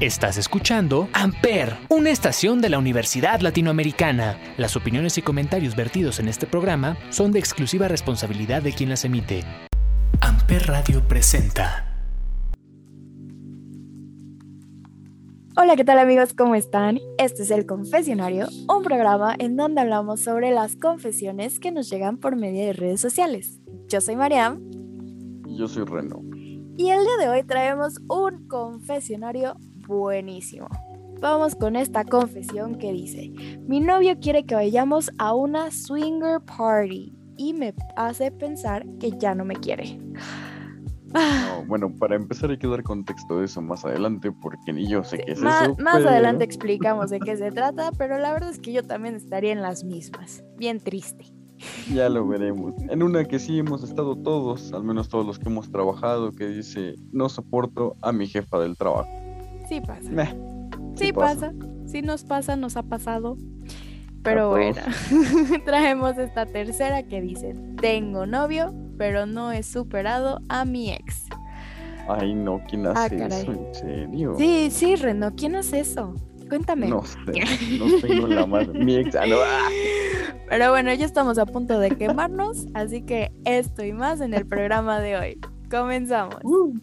Estás escuchando Amper, una estación de la Universidad Latinoamericana. Las opiniones y comentarios vertidos en este programa son de exclusiva responsabilidad de quien las emite. Amper Radio presenta. Hola, ¿qué tal amigos? ¿Cómo están? Este es El Confesionario, un programa en donde hablamos sobre las confesiones que nos llegan por medio de redes sociales. Yo soy Mariam. Yo soy Reno. Y el día de hoy traemos un confesionario buenísimo. Vamos con esta confesión que dice, mi novio quiere que vayamos a una swinger party y me hace pensar que ya no me quiere. bueno, para empezar hay que dar contexto de eso más adelante porque ni yo sé qué es más, eso. Más adelante explicamos de qué se trata, pero la verdad es que yo también estaría en las mismas. Bien triste. Ya lo veremos. En una que sí hemos estado todos, al menos todos los que hemos trabajado, que dice, no soporto a mi jefa del trabajo. Sí pasa. sí, pasa. Sí nos pasa, nos ha pasado. Pero bueno, traemos esta tercera que dice, tengo novio, pero no he superado a mi ex. Ay, no, ¿quién ah, hace eso? ¿En serio? Sí, sí, Reno, ¿quién hace eso? Cuéntame. No sé, no tengo la más. Mi ex, ah, ah. Pero bueno, ya estamos a punto de quemarnos, así que esto y más en el programa de hoy. Comenzamos. Uh.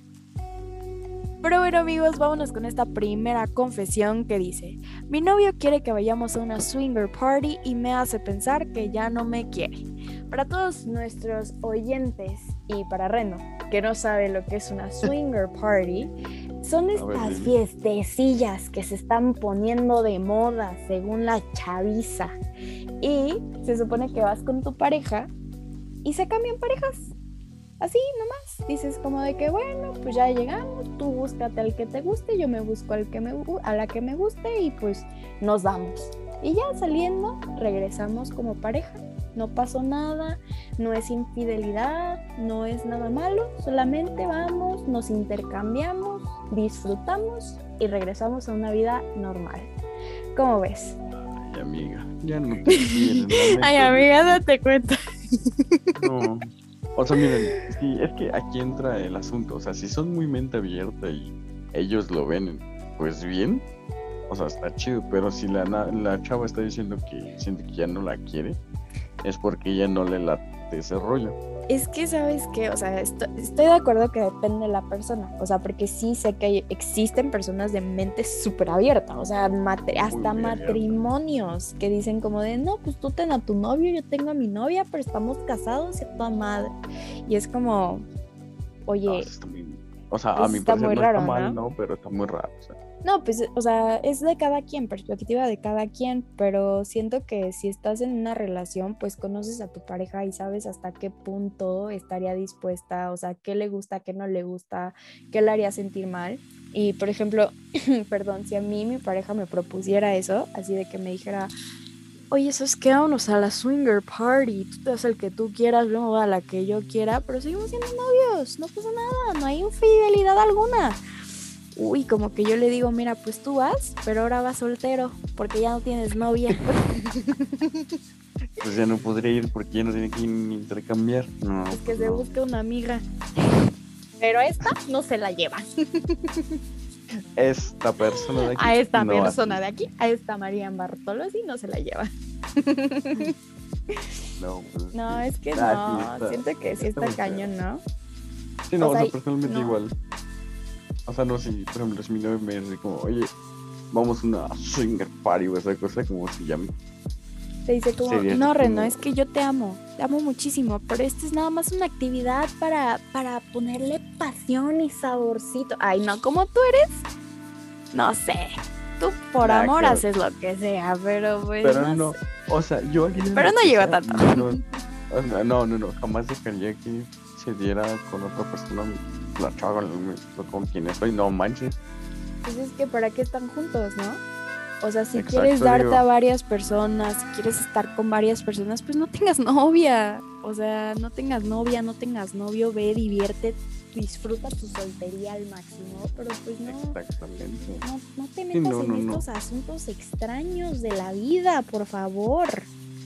Pero bueno amigos, vámonos con esta primera confesión que dice, mi novio quiere que vayamos a una swinger party y me hace pensar que ya no me quiere. Para todos nuestros oyentes y para Reno, que no sabe lo que es una swinger party, son estas fiestecillas que se están poniendo de moda según la chaviza. Y se supone que vas con tu pareja y se cambian parejas. Así nomás. Dices como de que bueno, pues ya llegamos, tú búscate al que te guste, yo me busco al que me, a la que me guste y pues nos damos. Y ya saliendo, regresamos como pareja. No pasó nada, no es infidelidad, no es nada malo, solamente vamos, nos intercambiamos, disfrutamos y regresamos a una vida normal. ¿Cómo ves? Ay, amiga, ya no te Ay, amiga, date cuenta. No. O sea, miren, es que aquí entra el asunto. O sea, si son muy mente abierta y ellos lo ven, pues bien. O sea, está chido. Pero si la, la chava está diciendo que siente que ya no la quiere, es porque ella no le late ese rollo. Es que, ¿sabes qué? O sea, estoy, de acuerdo que depende de la persona. O sea, porque sí sé que existen personas de mente súper abierta. O sea, hasta matrimonios que dicen como de, no, pues tú ten a tu novio, yo tengo a mi novia, pero estamos casados y a tu madre. Y es como, oye... o sea, a mi está muy raro, está mal, ¿no? Pero está muy raro. O sea. No, pues, o sea, es de cada quien, perspectiva de cada quien, pero siento que si estás en una relación, pues conoces a tu pareja y sabes hasta qué punto estaría dispuesta, o sea, qué le gusta, qué no le gusta, qué le haría sentir mal. Y, por ejemplo, perdón, si a mí mi pareja me propusiera eso, así de que me dijera, oye, eso es que vámonos a la swinger party, tú te das el que tú quieras, luego a la que yo quiera, pero seguimos siendo novios, no pasa nada, no hay infidelidad alguna uy, como que yo le digo, mira, pues tú vas, pero ahora vas soltero, porque ya no tienes novia. pues ya no podría ir porque ya no tiene que intercambiar. No, es que pues se busca una amiga. Pero esta no se la lleva. Esta persona de aquí. A esta persona de aquí, a esta María Bartolozzi no se la lleva. No, pues, no es que no, siento que sí está, cañón, ¿no? Sí, no, o sea, personalmente igual. O sea, no, si por ejemplo, si mi novio me dice como, oye, vamos a una swinger party o esa cosa, como se llama. Te dice como, no, Reno, es que yo te amo, te amo muchísimo, pero esto es nada más una actividad para, para ponerle pasión y saborcito. Ay, no, como tú eres, no sé, tú por amor haces lo que sea, pero pues. Pero no, o sea, yo aquí. Pero no lleva tanto. No, no, no, no, jamás dejaría que se diera con otra persona la chava con, quien estoy, no manches. Pues es que para qué están juntos, ¿no? O sea, si quieres darte a varias personas, si quieres estar con varias personas, pues no tengas novia. O sea, no tengas novia, no tengas novio, ve, divierte, disfruta tu soltería al máximo, pero pues no. Exactamente. No, no te metas en estos asuntos extraños de la vida, por favor.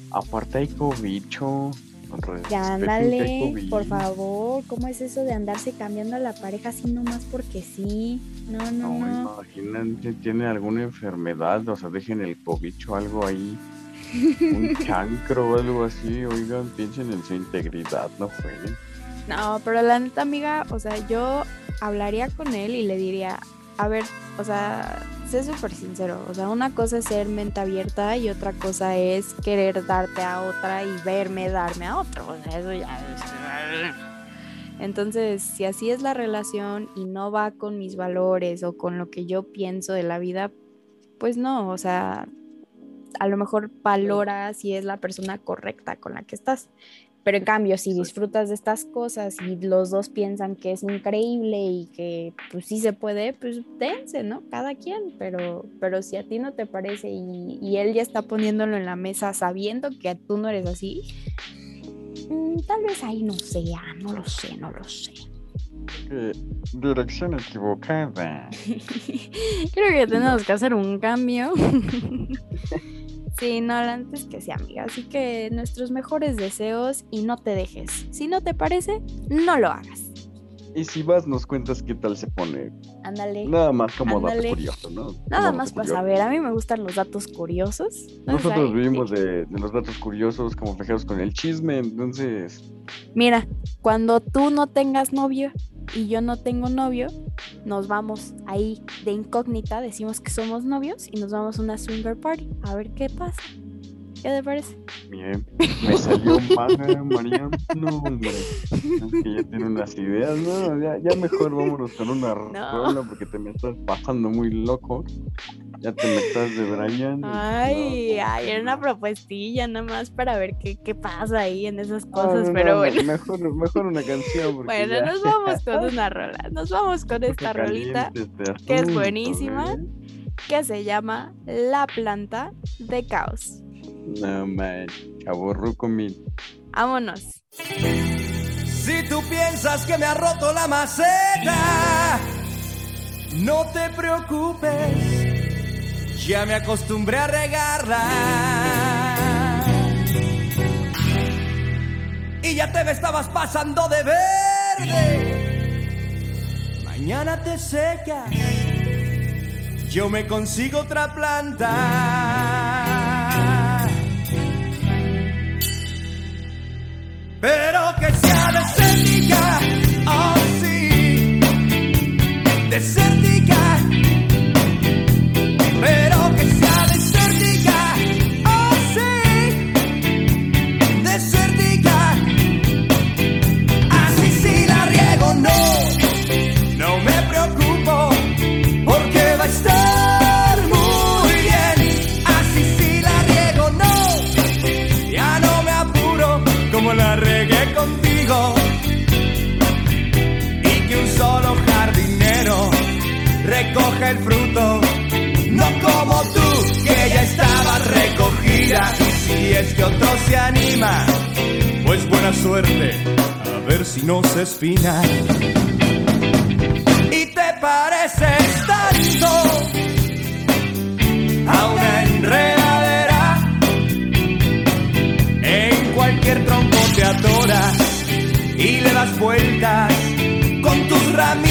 Aparte hay cobicho. Ya ándale, por favor. ¿Cómo es eso de andarse cambiando a la pareja así nomás porque sí? No, no, no. Imagínate, tiene alguna enfermedad, o sea, dejen el cobicho algo ahí. un chancro o algo así, oigan, piensen en su integridad, no fue. No, pero la neta, amiga, o sea, yo hablaría con él y le diría, a ver, o sea, sé súper sincero, o sea, una cosa es ser mente abierta y otra cosa es querer darte a otra y verme darme a otro, o sea, eso ya es... Entonces, si así es la relación y no va con mis valores o con lo que yo pienso de la vida, pues no, o sea, a lo mejor valora si es la persona correcta con la que estás. Pero en cambio, si disfrutas de estas cosas y los dos piensan que es increíble y que pues sí se puede, pues dense, ¿no? Cada quien, pero, pero si a ti no te parece y, y él ya está poniéndolo en la mesa sabiendo que tú no eres así, mm, tal vez ahí no sea, no lo sé, no lo sé. dirección equivocada. Creo que tenemos que hacer un cambio. Sí, no, antes que sea amiga. Así que nuestros mejores deseos y no te dejes. Si no te parece, no lo hagas. Y si vas, nos cuentas qué tal se pone. Ándale. Nada más como dato curioso, ¿no? Nada más para saber. A mí me gustan los datos curiosos. Nosotros vivimos de, de, los datos curiosos como fijaros con el chisme, entonces. Mira, cuando tú no tengas novio y yo no tengo novio, nos vamos ahí de incógnita, decimos que somos novios y nos vamos a una swinger party a ver qué pasa. ¿Qué te parece? Bien, me salió mal, María. No, hombre. Es que ya tiene unas ideas, ¿no? Ya, ya mejor vámonos con una no. porque te me estás pasando muy loco. Ya te metas de Brian. Ay, ay, era una propuestilla nada más para ver qué, qué pasa ahí en esas cosas, pero bueno. Mejor, mejor una canción. Bueno, nos vamos con una rola. Nos vamos con esta rolita que es buenísima, que se llama La planta de caos. No man, aborruco mi. Vámonos. Si tú piensas que me ha roto la maceta, no te preocupes, ya me acostumbré a regarla. Y ya te me estabas pasando de verde. Mañana te secas, yo me consigo otra planta. Pero que sea desértica, oh sí, el fruto, no como tú que ya estabas recogida. Y si es que otro se anima, pues buena suerte, a ver si no se espina. Y te pareces tanto a una enredadera. En cualquier tronco te adoras y le das vueltas con tus ramitas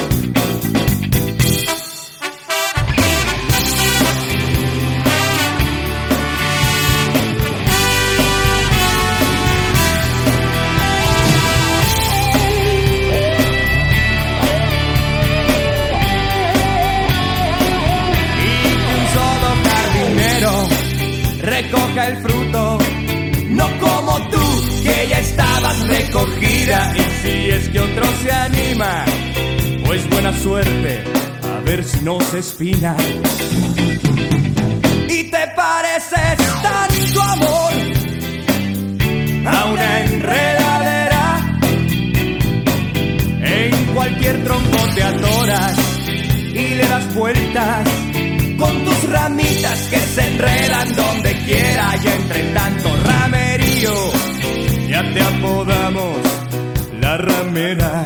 Recogida. Y si es que otro se anima, pues buena suerte, a ver si no se espina. Y te pareces tanto amor a una enredadera. En cualquier tronco te atoras y le das vueltas con tus ramitas que se enredan donde quiera y entre tanto ramerío te apodamos la ramera.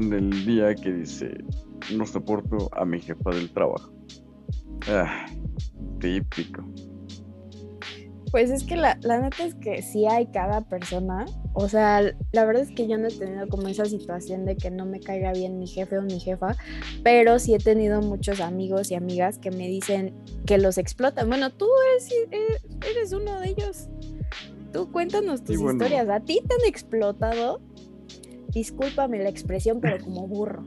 Del día que dice: No soporto a mi jefa del trabajo. Ah, típico. Pues es que la, la neta es que sí hay cada persona. O sea, la verdad es que yo no he tenido como esa situación de que no me caiga bien mi jefe o mi jefa, pero sí he tenido muchos amigos y amigas que me dicen que los explotan. Bueno, tú eres, eres, eres uno de ellos. Tú cuéntanos tus Sí, bueno. historias. ¿A ti te han explotado? Discúlpame la expresión, pero como burro.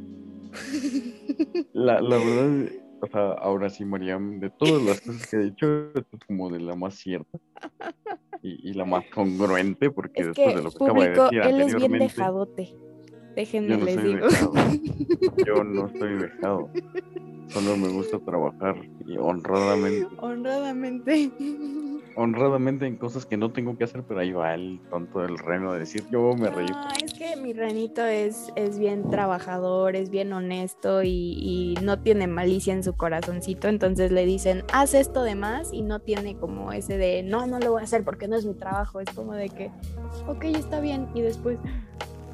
La, la verdad, o sea, ahora sí, Mariam, de todas las cosas que he dicho, esto es como de la más cierta y, y la más congruente, porque Es después que, de lo que acabo de público, decir él es bien dejadote. Déjenme yo no les digo. Yo no estoy dejado. Solo me gusta trabajar y honradamente, Honradamente. honradamente en cosas que no tengo que hacer, pero ahí va el tonto del reno de decir, yo me reí. No, es que mi renito es, es bien trabajador, es bien honesto y, y no tiene malicia en su corazoncito. Entonces le dicen, haz esto de más y no tiene como ese de, no, no lo voy a hacer porque no es mi trabajo. Es como de que, ok, está bien. Y después,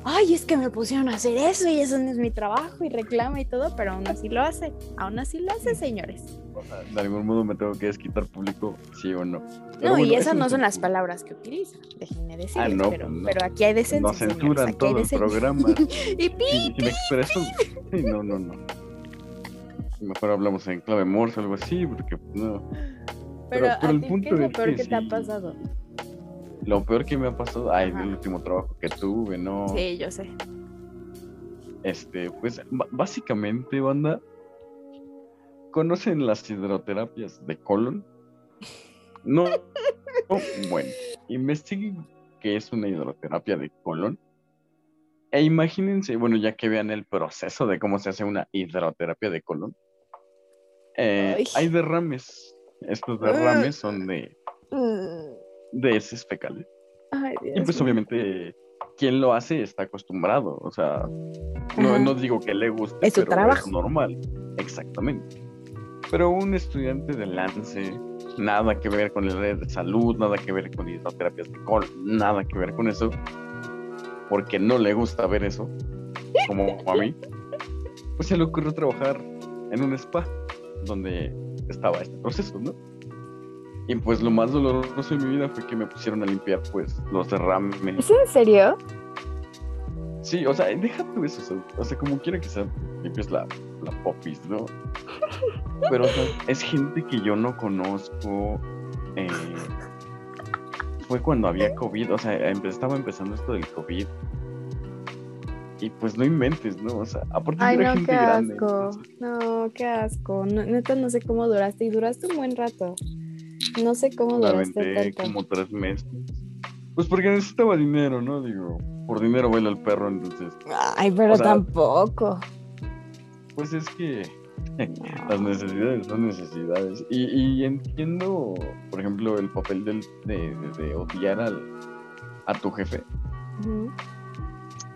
ay, es que me pusieron a hacer eso y eso no es mi trabajo y reclama y todo, pero aún así lo hace. Aún así lo hace, señores. O sea, de algún modo me tengo que desquitar público, sí o no. Pero No, y esas no son las palabras que utiliza, déjenme decirles, Ah, no, pero, no. pero aquí hay decencia. Señores, censuran hay todo el programa. Y pi, Si, si me expreso, sí, no, no, no. Mejor hablamos en clave morse o algo así, porque no. Pero, pero a el ti, punto ¿qué es lo peor que que te ha pasado? Lo peor que me ha pasado, ay, Ajá. del último trabajo que tuve, no. Sí, yo sé. Este, pues básicamente, banda, ¿conocen las hidroterapias de colon? No, no, bueno, investiguen qué es una hidroterapia de colon. E imagínense, bueno, ya que vean el proceso de cómo se hace una hidroterapia de colon. eh, Ay. hay derrames. Estos derrames son de, de heces fecales. Ay, Dios Y pues obviamente quien lo hace está acostumbrado, o sea, no, no digo que le guste, Es su pero trabajo. es normal, exactamente. Pero un estudiante de Lance, nada que ver con el área de salud, nada que ver con hidroterapias de col, nada que ver con eso, porque no le gusta ver eso, como a mí, pues se le ocurrió trabajar en un spa donde estaba este proceso, ¿no? Y pues lo más doloroso de mi vida fue que me pusieron a limpiar pues los derrames ¿Es en serio? Sí, o sea, deja tú eso, o sea, o sea, como quiera que sea, limpias la, la popis, ¿no? Pero, o sea, es gente que yo no conozco. eh, fue cuando había COVID, o sea, estaba empezando esto del COVID. Y pues no inventes, ¿no? O sea, aparte Ay, no, gente qué grande. asco. entonces, No, qué asco. No, neta, no sé cómo duraste. Y duraste un buen rato. No sé cómo aventé tanto. como tres meses. Pues porque necesitaba dinero, ¿no? Digo, por dinero baila el perro, entonces, Ay, pero o sea, tampoco. pues es que Las necesidades son necesidades. Y, y entiendo, por ejemplo, el papel del- de, de- de odiar al, a tu jefe.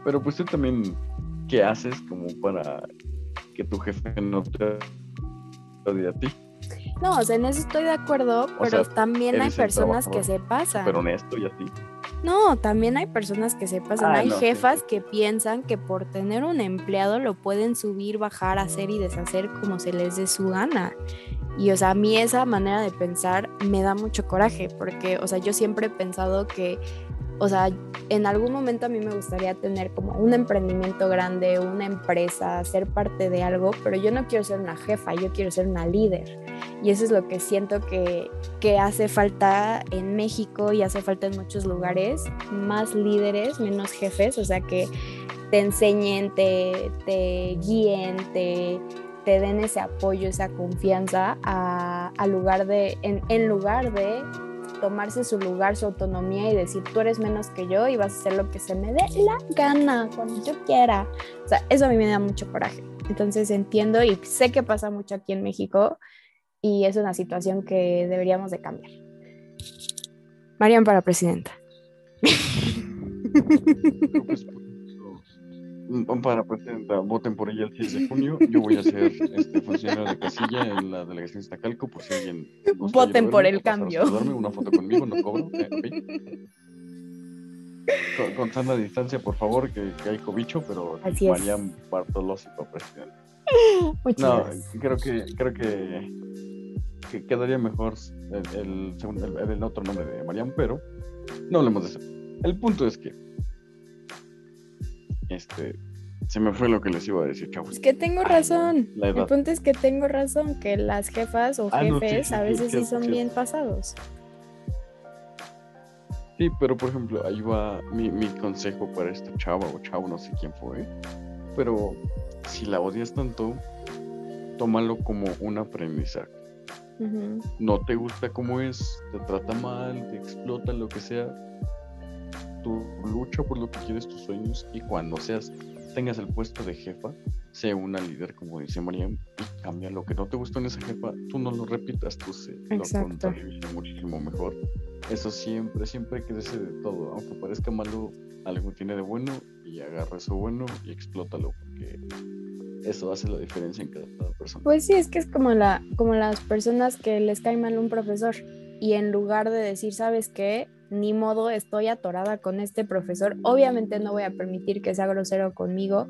Pero pues tú también, ¿qué haces como para que tu jefe no te odie a ti? No, o sea, en eso estoy de acuerdo, O pero sea, también hay personas que se pasan. Pero honesto y así. No, también hay personas que se pasan. Ah, hay no, sí, jefas sí. que piensan que por tener un empleado lo pueden subir, bajar, hacer y deshacer como se les dé su gana. Y, o sea, a mí esa manera de pensar me da mucho coraje, porque, o sea, yo siempre he pensado que o sea, en algún momento a mí me gustaría tener como un emprendimiento grande, una empresa, ser parte de algo, pero yo no quiero ser una jefa, yo quiero ser una líder. Y eso es lo que siento que, que hace falta en México y hace falta en muchos lugares, más líderes, menos jefes, o sea, que te enseñen, te, te guíen, te, te den ese apoyo, esa confianza a, lugar de, en, en lugar de tomarse su lugar, su autonomía y decir, tú eres menos que yo y vas a hacer lo que se me dé la gana, cuando yo quiera. O sea, eso a mí me da mucho coraje. Entonces entiendo y sé que pasa mucho aquí en México y es una situación que deberíamos de cambiar. Marian para presidenta. para presidenta, voten por ella el 6 de junio. Yo voy a ser este, funcionario de casilla en la delegación de Iztacalco, por si alguien. Voten por el cambio. Una foto conmigo, no cobro. Eh, con, sana distancia, por favor, que, hay cobicho, pero Así Marian Bartolossi para presidente. no, creo que, creo que, quedaría mejor el, el, el, otro nombre de Marian, pero no hablemos de eso. El punto es que este, se me fue lo que les iba a decir, chavos. Es que tengo razón. El punto es que tengo razón, que las jefas o ah, jefes a veces sí, son bien pasados. Sí, pero por ejemplo, ahí va mi, mi, consejo para esta chava o chavo, no sé quién fue. Pero si la odias tanto, tómalo como un aprendizaje. No te gusta como es, te trata mal, te explota, lo que sea lucha por lo que quieres, tus sueños, y cuando seas, tengas el puesto de jefa, sea una líder, como dice María, y cambia lo que no te gustó en esa jefa, tú no lo repitas, tú se Exacto. lo muchísimo mejor. Eso siempre, siempre crece de todo, aunque parezca malo, algo tiene de bueno, y agarra eso bueno y explótalo, porque eso hace la diferencia en cada persona. Pues sí, es que es como, la, como las personas que les cae mal un profesor y en lugar de decir, ¿sabes qué? Ni modo, estoy atorada con este profesor. Obviamente no voy a permitir que sea grosero conmigo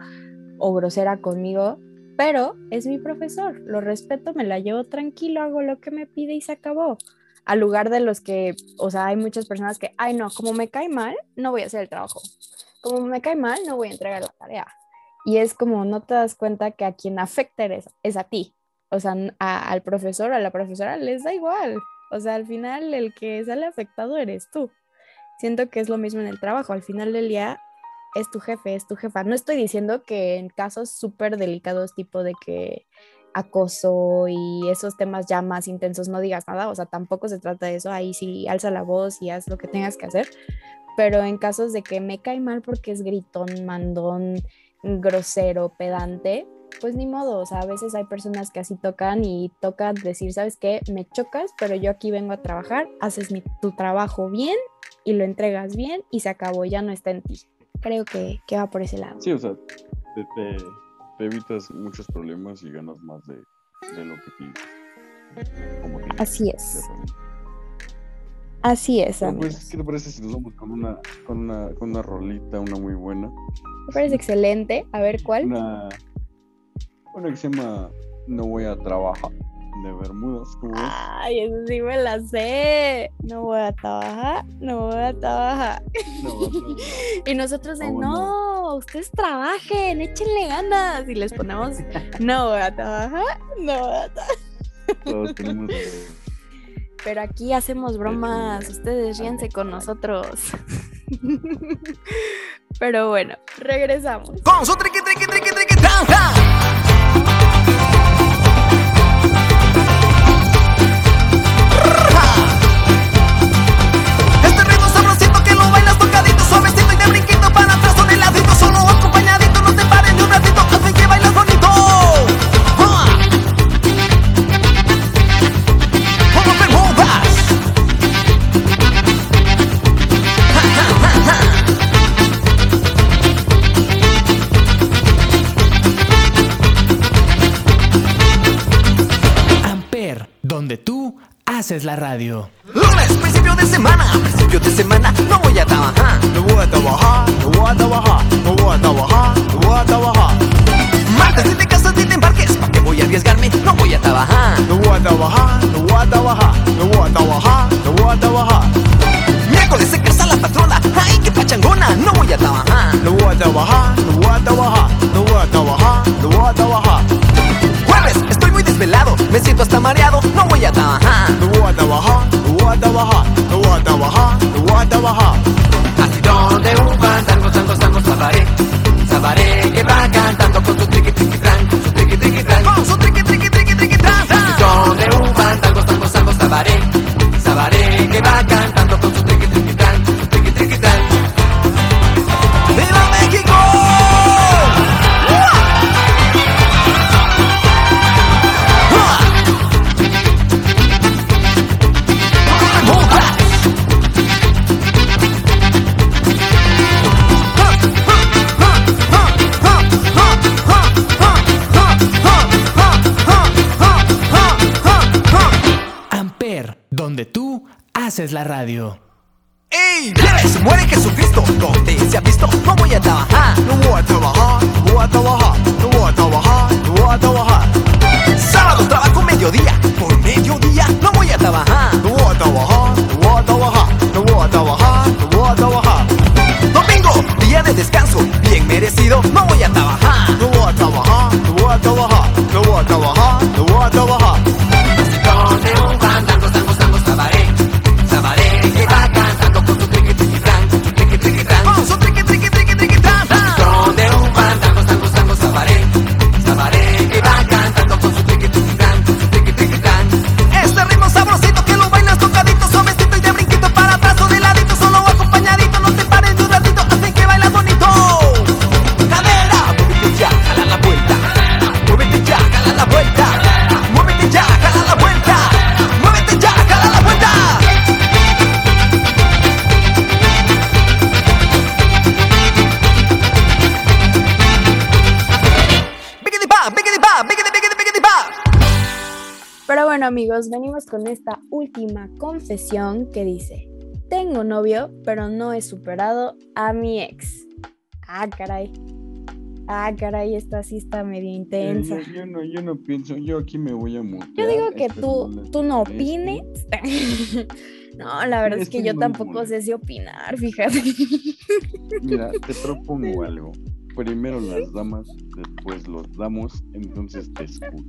o grosera conmigo, pero es mi profesor, lo respeto, me la llevo tranquilo, hago lo que me pide y se acabó. Al lugar de los que, o sea, hay muchas personas que, ay no, como me cae mal, no voy a hacer el trabajo. Como me cae mal, no voy a entregar la tarea. Y es como no te das cuenta que a quien afecta eres, es a ti. O sea, al profesor a la profesora les da igual. O sea, al final el que sale afectado eres tú. Siento que es lo mismo en el trabajo. Al final del día es tu jefe, es tu jefa. No estoy diciendo que en casos súper delicados, tipo de que acoso y esos temas ya más intensos no digas nada. O sea, tampoco se trata de eso. Ahí sí alza la voz y haz lo que tengas que hacer. Pero en casos de que me cae mal porque es gritón, mandón, grosero, pedante, pues ni modo, o sea, a veces hay personas que así tocan y tocan decir, ¿sabes qué? Me chocas, pero yo aquí vengo a trabajar, haces mi, tu trabajo bien y lo entregas bien y se acabó, ya no está en ti. Creo que, que va por ese lado. Sí, o sea, te, evitas muchos problemas y ganas más de, lo que piensas. Así es. Así es, pues, ¿Qué te parece si nos vamos con una, con una, con una rolita, una muy buena? Me parece excelente. A ver, ¿cuál? Una, una que se llama No voy a trabajar de Bermudas. Ay, eso sí me la sé. No voy a trabajar, no voy a trabajar. y nosotros de, no, ustedes trabajen, échenle ganas. Y les ponemos, no voy a trabajar, no voy a trabajar. Pero aquí hacemos bromas, ustedes ríense con nosotros. Pero bueno, regresamos. Con su triqui, triqui, triqui, triqui, es la radio. Lunes, principio de semana, principio de semana, no voy a trabajar. No voy a trabajar, no voy a trabajar, no voy a trabajar, no voy a trabajar. Martes, ni te casas ni te embarques, ¿para qué voy a arriesgarme? No voy a trabajar. No voy a trabajar, no voy a trabajar, no voy a trabajar, no voy a trabajar. Miércoles se casa la patrona, ay a trabajar. No voy a trabajar, no voy a trabajar, no voy a trabajar, no voy a trabajar. Jueves, estoy muy desvelado, me siento hasta mareado, no voy a trabajar. No voy a trabajar, no voy a trabajar, no voy a trabajar, no voy a trabajar. Así donde un fandango, tango, tango, sabaré, sabaré que va cantando con su triqui, triqui, tran, con su triqui, triqui, tran, con su triqui, triqui, triqui, triqui, tran. Así donde un fandango, tango, tango, sabaré, sabaré haces la radio. ¡Ey! ¡Vives! ¡Muere Jesucristo! ¿Dónde se ha visto? No voy a trabajar. No voy a trabajar, no voy a trabajar, no voy a trabajar, no voy a trabajar. Sábado trabajo mediodía. Por mediodía no voy a trabajar. No voy a trabajar, no voy a trabajar, no voy a trabajar, no voy a trabajar. Domingo, día de descanso, bien merecido. No voy a trabajar. No voy a trabajar, no voy a trabajar, no voy a trabajar, bueno amigos, venimos con esta última confesión que dice, tengo novio, pero no he superado a mi ex. Ah, caray. Ah, caray, esta sí está medio intensa. Yo, yo no, yo no pienso, yo aquí me voy a mutear. Yo digo que tú, no tú no opines. no, la verdad es que yo tampoco sé si opinar, fíjate. Mira, te propongo algo. Primero las damas, después los damos, entonces te escucho.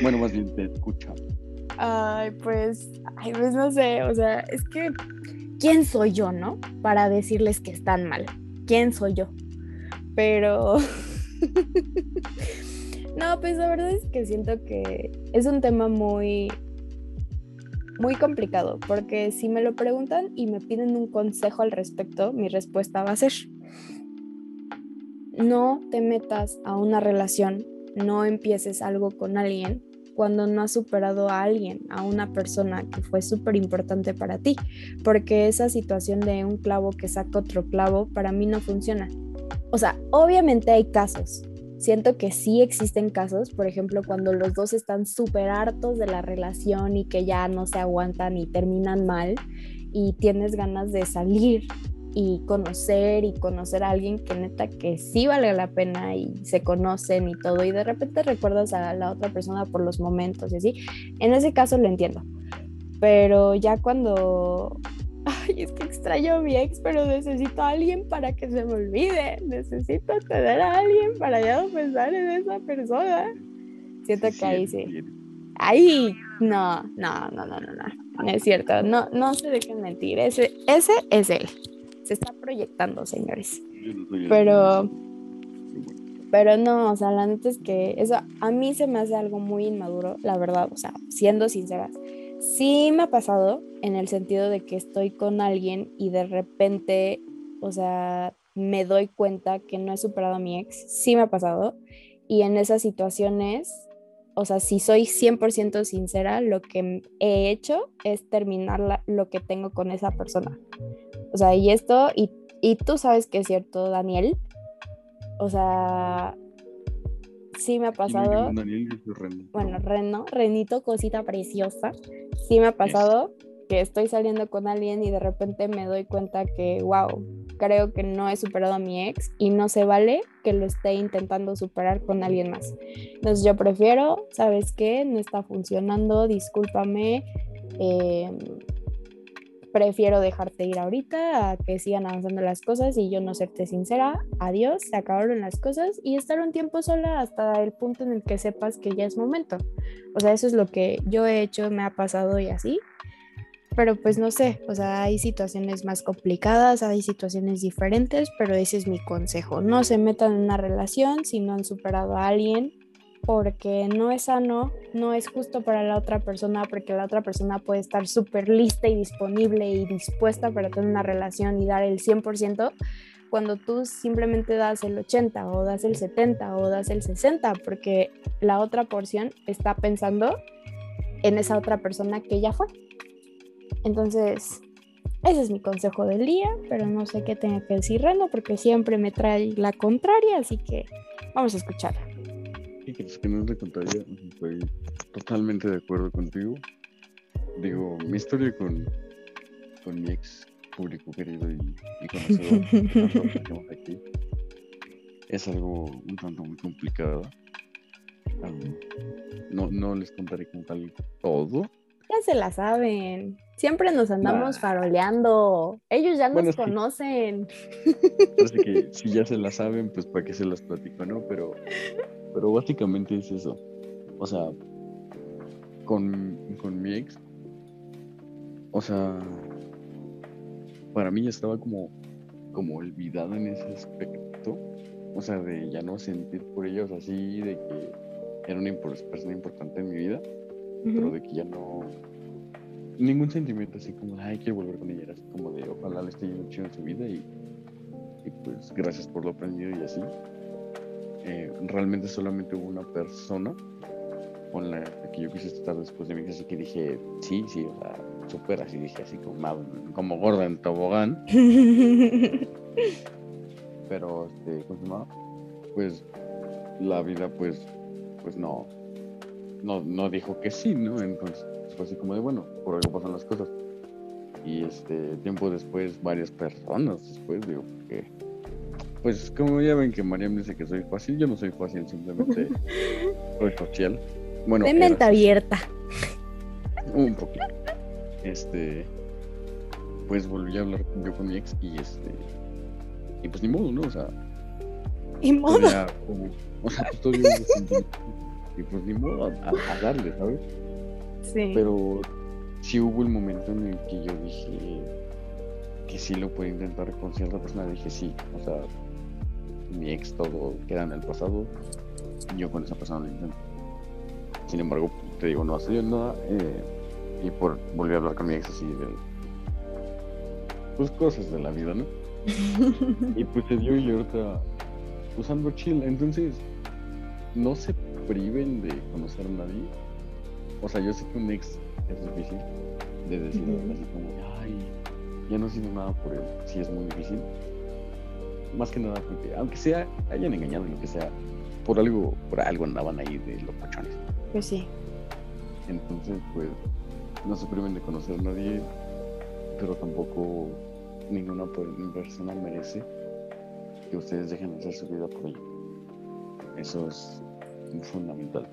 Bueno, más bien te escucha. Ay, pues, ay, pues no sé, o sea, es que, ¿quién soy yo, no? Para decirles que están mal. ¿Quién soy yo? Pero, no, pues la verdad es que siento que es un tema muy, muy complicado, porque si me lo preguntan y me piden un consejo al respecto, mi respuesta va a ser, no te metas a una relación, no empieces algo con alguien cuando no has superado a alguien, a una persona que fue súper importante para ti, porque esa situación de un clavo que saca otro clavo para mí no funciona. O sea, obviamente hay casos. Siento que sí existen casos, por ejemplo, cuando los dos están súper hartos de la relación y que ya no se aguantan y terminan mal y tienes ganas de salir y conocer y conocer a alguien que neta que sí vale la pena y se conocen y todo y de repente recuerdas a la otra persona por los momentos y así. En ese caso lo entiendo. Pero ya cuando ay, es que extraño a mi ex, pero necesito a alguien para que se me olvide. Necesito tener a alguien para ya no pensar en esa persona. Siento que ahí sí. Ahí, no, no, no, no, no, no. No es cierto. No, no se dejen mentir. Ese, ese es él. Se está proyectando, señores. Pero, pero no, o sea, la neta es que eso a mí se me hace algo muy inmaduro, la verdad, o sea, siendo sinceras. Sí me ha pasado en el sentido de que estoy con alguien y de repente, o sea, me doy cuenta que no he superado a mi ex. Sí me ha pasado. Y en esas situaciones, o sea, si soy 100% sincera, lo que he hecho es terminar la- lo que tengo con esa persona. O sea, y esto, y, y tú sabes que es cierto, Daniel. O sea, sí me ha pasado. Daniel, yo soy René. Bueno, Reno, Renito, cosita preciosa. Sí me ha pasado que estoy saliendo con alguien y de repente me doy cuenta que, wow, creo que no he superado a mi ex y no se vale que lo esté intentando superar con alguien más. Entonces yo prefiero, ¿sabes qué? No está funcionando, discúlpame. eh, prefiero dejarte ir ahorita a que sigan avanzando las cosas y yo no serte sincera. Adiós, se acabaron las cosas y estar un tiempo sola hasta el punto en el que sepas que ya es momento. O sea, eso es lo que yo he hecho, me ha pasado y así. Pero pues no sé, o sea, hay situaciones más complicadas, hay situaciones diferentes, pero ese es mi consejo. No se metan en una relación si no han superado a alguien porque no es sano, no es justo para la otra persona, porque la otra persona puede estar súper lista y disponible y dispuesta para tener una relación y dar el 100%, cuando tú simplemente das el 80 o das el 70 o das el 60, porque la otra porción está pensando en esa otra persona que ya fue. Entonces, ese es mi consejo del día, pero no sé qué tenga que decir Reno porque siempre me trae la contraria, así que vamos a escucharla. ¿Qué crees que no es contraria? Estoy totalmente de acuerdo contigo. Digo, mi historia con, con mi ex público querido y, y conocido aquí es algo un tanto muy complicado. no, no les contaré con tal todo. Ya se la saben. Siempre nos andamos faroleando. Ellos ya nos conocen. Así que si ya se la saben, pues para qué se las platico, ¿no? Pero pero básicamente es eso. O sea, con, mi ex, o sea, para mí ya estaba como, como olvidada en ese aspecto. O sea, de ya no sentir por ella, o sea, sí, de que era una persona importante en mi vida, pero de que ya no. Ningún sentimiento así como, ay, quiero volver con ella, era así como de, ojalá le esté yendo chido en su vida y, y pues gracias por lo aprendido y así. Eh, realmente solamente hubo una persona con la que yo quise estar después de mi así que dije, sí, sí, o sea, súper así, dije así como, como gorda en tobogán. Pero, este, Pues la vida, pues, pues no, no, no dijo que sí, ¿no? Entonces fue así como de, bueno, por algo pasan las cosas. Y este, tiempo después, varias personas después, digo, que pues como ya ven que María me dice que soy fácil, yo no soy fácil, simplemente soy social. Bueno, de mente abierta. Un poquito. Este, pues volví a hablar yo con mi ex y este, y pues ni modo, ¿no? O sea, ni modo. o sea, pues todo y pues ni modo a, darle, ¿sabes? Sí. Pero sí hubo el momento en el que yo dije que sí lo puedo intentar con cierta persona, dije sí, o sea, mi ex todo queda en el pasado. Y yo con esa persona lo intento. Sin embargo, te digo, no ha sido nada. Eh, y por volver a hablar con mi ex así de. Pues cosas de la vida, ¿no? y pues se dio y ahorita usando chill. Entonces, no se priven de conocer a nadie. O sea, yo sé que un ex es difícil de decir así como, ay, ya no siento nada por él. Sí, es muy difícil más que nada porque, aunque sea, hayan engañado lo que sea, por algo, por algo andaban ahí de los pachones. Pues sí. Entonces, pues, no se priven de conocer a nadie, pero tampoco ninguna persona merece que ustedes dejen de hacer su vida por ella. Eso es fundamental.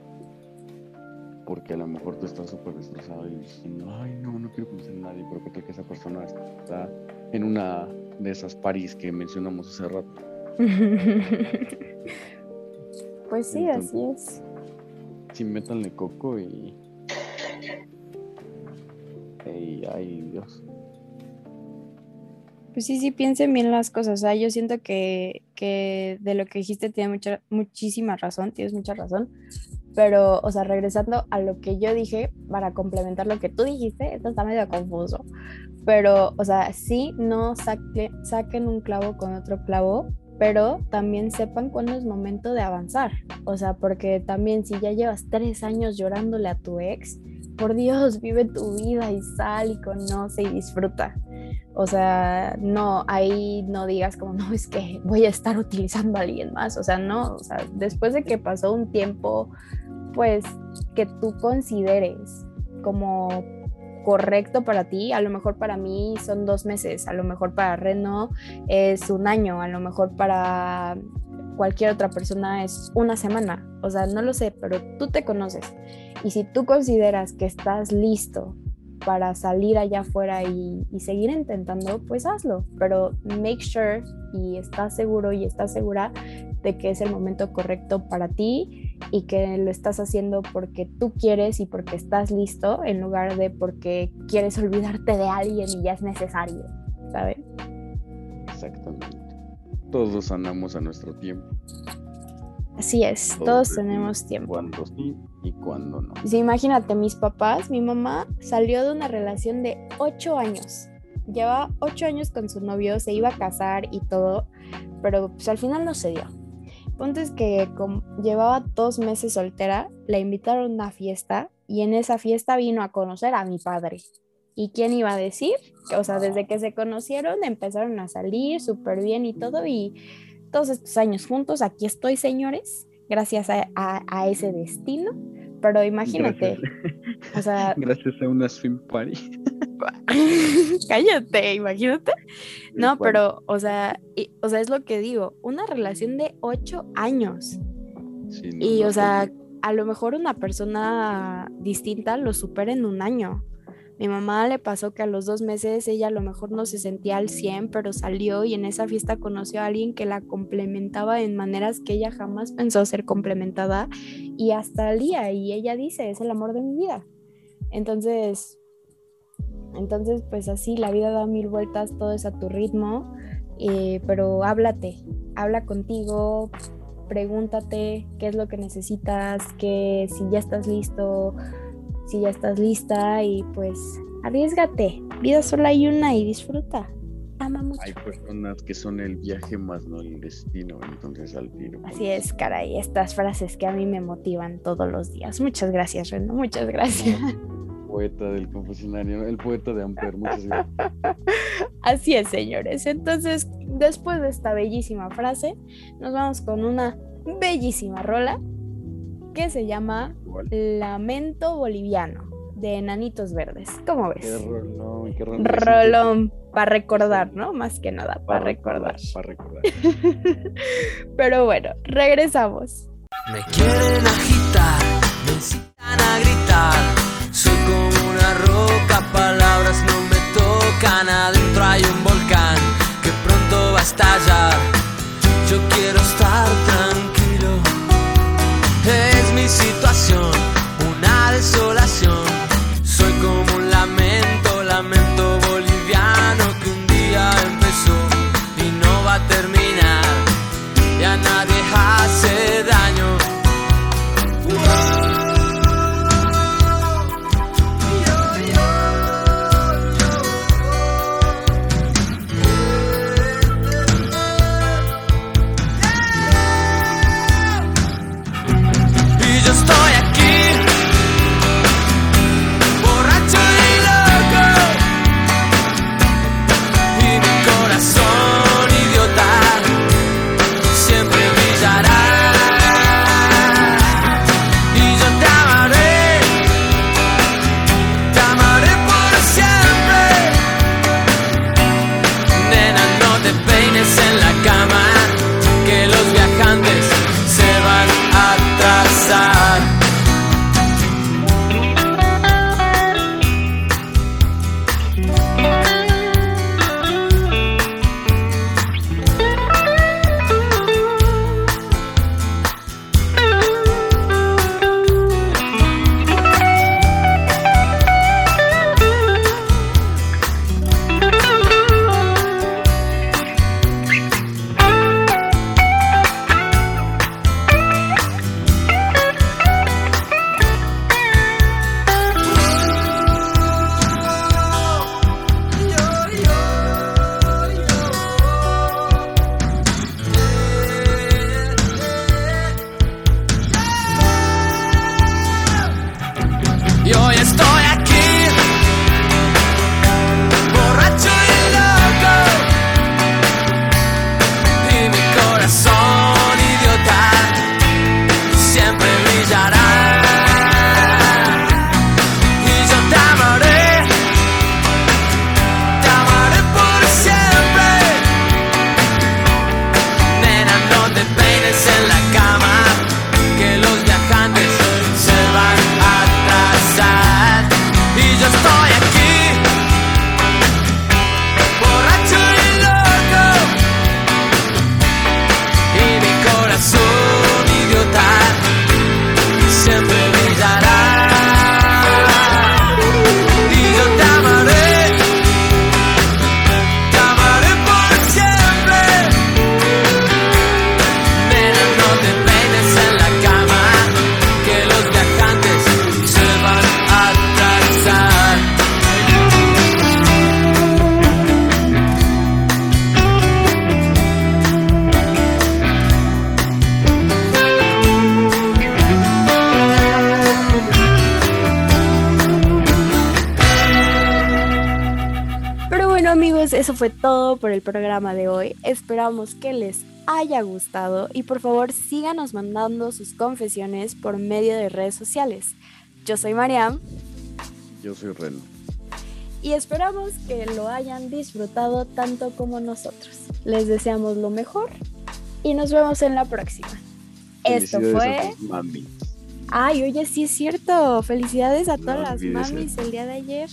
Porque a lo mejor tú estás súper destrozado y diciendo, ay, no, no quiero conocer a nadie, pero que tal que esa persona está en una de esas París que mencionamos hace rato. pues sí, así es. Sí, métanle coco y. y ay, Dios. Pues sí, sí, piensen bien las cosas. O sea, yo siento que, que de lo que dijiste tiene mucha, muchísima razón, tienes mucha razón. Pero, o sea, regresando a lo que yo dije, para complementar lo que tú dijiste, esto está medio confuso. Pero, o sea, sí, no saquen un clavo con otro clavo, pero también sepan cuándo es momento de avanzar. O sea, porque también si ya llevas tres años llorándole a tu ex, por Dios, vive tu vida y sal y conoce y disfruta. O sea, no, ahí no digas como, no, es que voy a estar utilizando a alguien más. O sea, no, o sea, después de que pasó un tiempo, pues que tú consideres como correcto para ti, a lo mejor para mí son dos meses, a lo mejor para Reno es un año, a lo mejor para cualquier otra persona es una semana, o sea, no lo sé, pero tú te conoces y si tú consideras que estás listo para salir allá afuera y, y, seguir intentando, pues hazlo. Pero make sure y estás seguro y estás segura de que es el momento correcto para ti y que lo estás haciendo porque tú quieres y porque estás listo en lugar de porque quieres olvidarte de alguien y ya es necesario, ¿sabes? Exactamente. Todos sanamos a nuestro tiempo. Así es, todos, tenemos tiempo. Cuando sí y cuando no. Sí, imagínate, mis papás, mi mamá salió de una relación de ocho años. Llevaba ocho años con su novio, se iba a casar y todo, pero pues al final no se dio. Entonces que como llevaba dos meses soltera, la invitaron a una fiesta y en esa fiesta vino a conocer a mi padre. ¿Y quién iba a decir? O sea, desde que se conocieron empezaron a salir súper bien y todo y todos estos años juntos, aquí estoy, señores, gracias a, a, ese destino. Pero imagínate, gracias. o sea... Gracias a una swim party. Cállate, imagínate. No, pero, o sea, o sea, es lo que digo, una relación de ocho años. Y, o sea, a lo mejor una persona distinta lo supera en un año. Mi mamá le pasó que a los dos meses ella a lo mejor no se sentía al 100, pero salió y en esa fiesta conoció a alguien que la complementaba en maneras que ella jamás pensó ser complementada y hasta el día, y ella dice, es el amor de mi vida. Entonces, entonces, pues así, la vida da mil vueltas, todo es a tu ritmo, eh, pero háblate, habla contigo, pregúntate qué es lo que necesitas, que si ya estás listo, si ya estás lista y pues arriesgate, vida sola hay una y disfruta. Ama mucho. Hay personas que son el viaje más no el destino, entonces al tiro. Así es, caray, estas frases que a mí me motivan todos los días. Muchas gracias, Reno, muchas gracias poeta del confesionario, el poeta de Amper. Muchas gracias. Así es, señores. Entonces, después de esta bellísima frase, nos vamos con una bellísima rola que se llama Lamento Boliviano de Enanitos Verdes. ¿Cómo ves? Qué rolón, qué rolón. Rolón, para recordar, ¿no? Más que nada, para, recordar. Para recordar. Pero bueno, regresamos. Me quieren agitar, me incitan a gritar soy como una roca, palabras no me tocan. Adentro hay un volcán que pronto va a estallar. Todo por el programa de hoy. Esperamos que les haya gustado y por favor síganos mandando sus confesiones por medio de redes sociales. Yo soy Mariam. Yo soy Ren. Y esperamos que lo hayan disfrutado tanto como nosotros. Les deseamos lo mejor y nos vemos en la próxima. Esto fue... Ay, oye, sí es cierto. Felicidades a todas las mamis el día de ayer.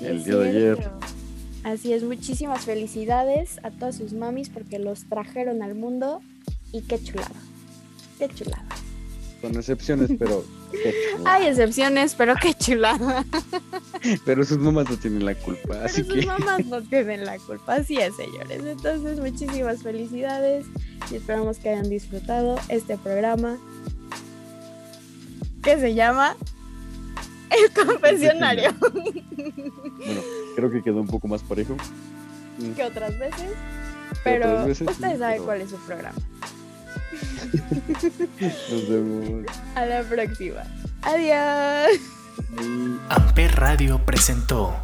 el día de ayer. Así es, muchísimas felicidades a todas sus mamis porque los trajeron al mundo y qué chulada. Qué chulada. Con excepciones, pero qué. Hay excepciones, pero qué chulada. Pero sus mamás no tienen la culpa, así pero sus mamás no tienen la culpa, así es, señores. Entonces, muchísimas felicidades y esperamos que hayan disfrutado este programa que se llama El Confesionario. Bueno, creo que quedó un poco más parejo. Que otras veces. Pero ustedes saben cuál es su programa. Nos vemos. A la próxima. Adiós. Amper Radio presentó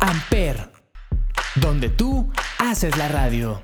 Amper, donde tú haces la radio.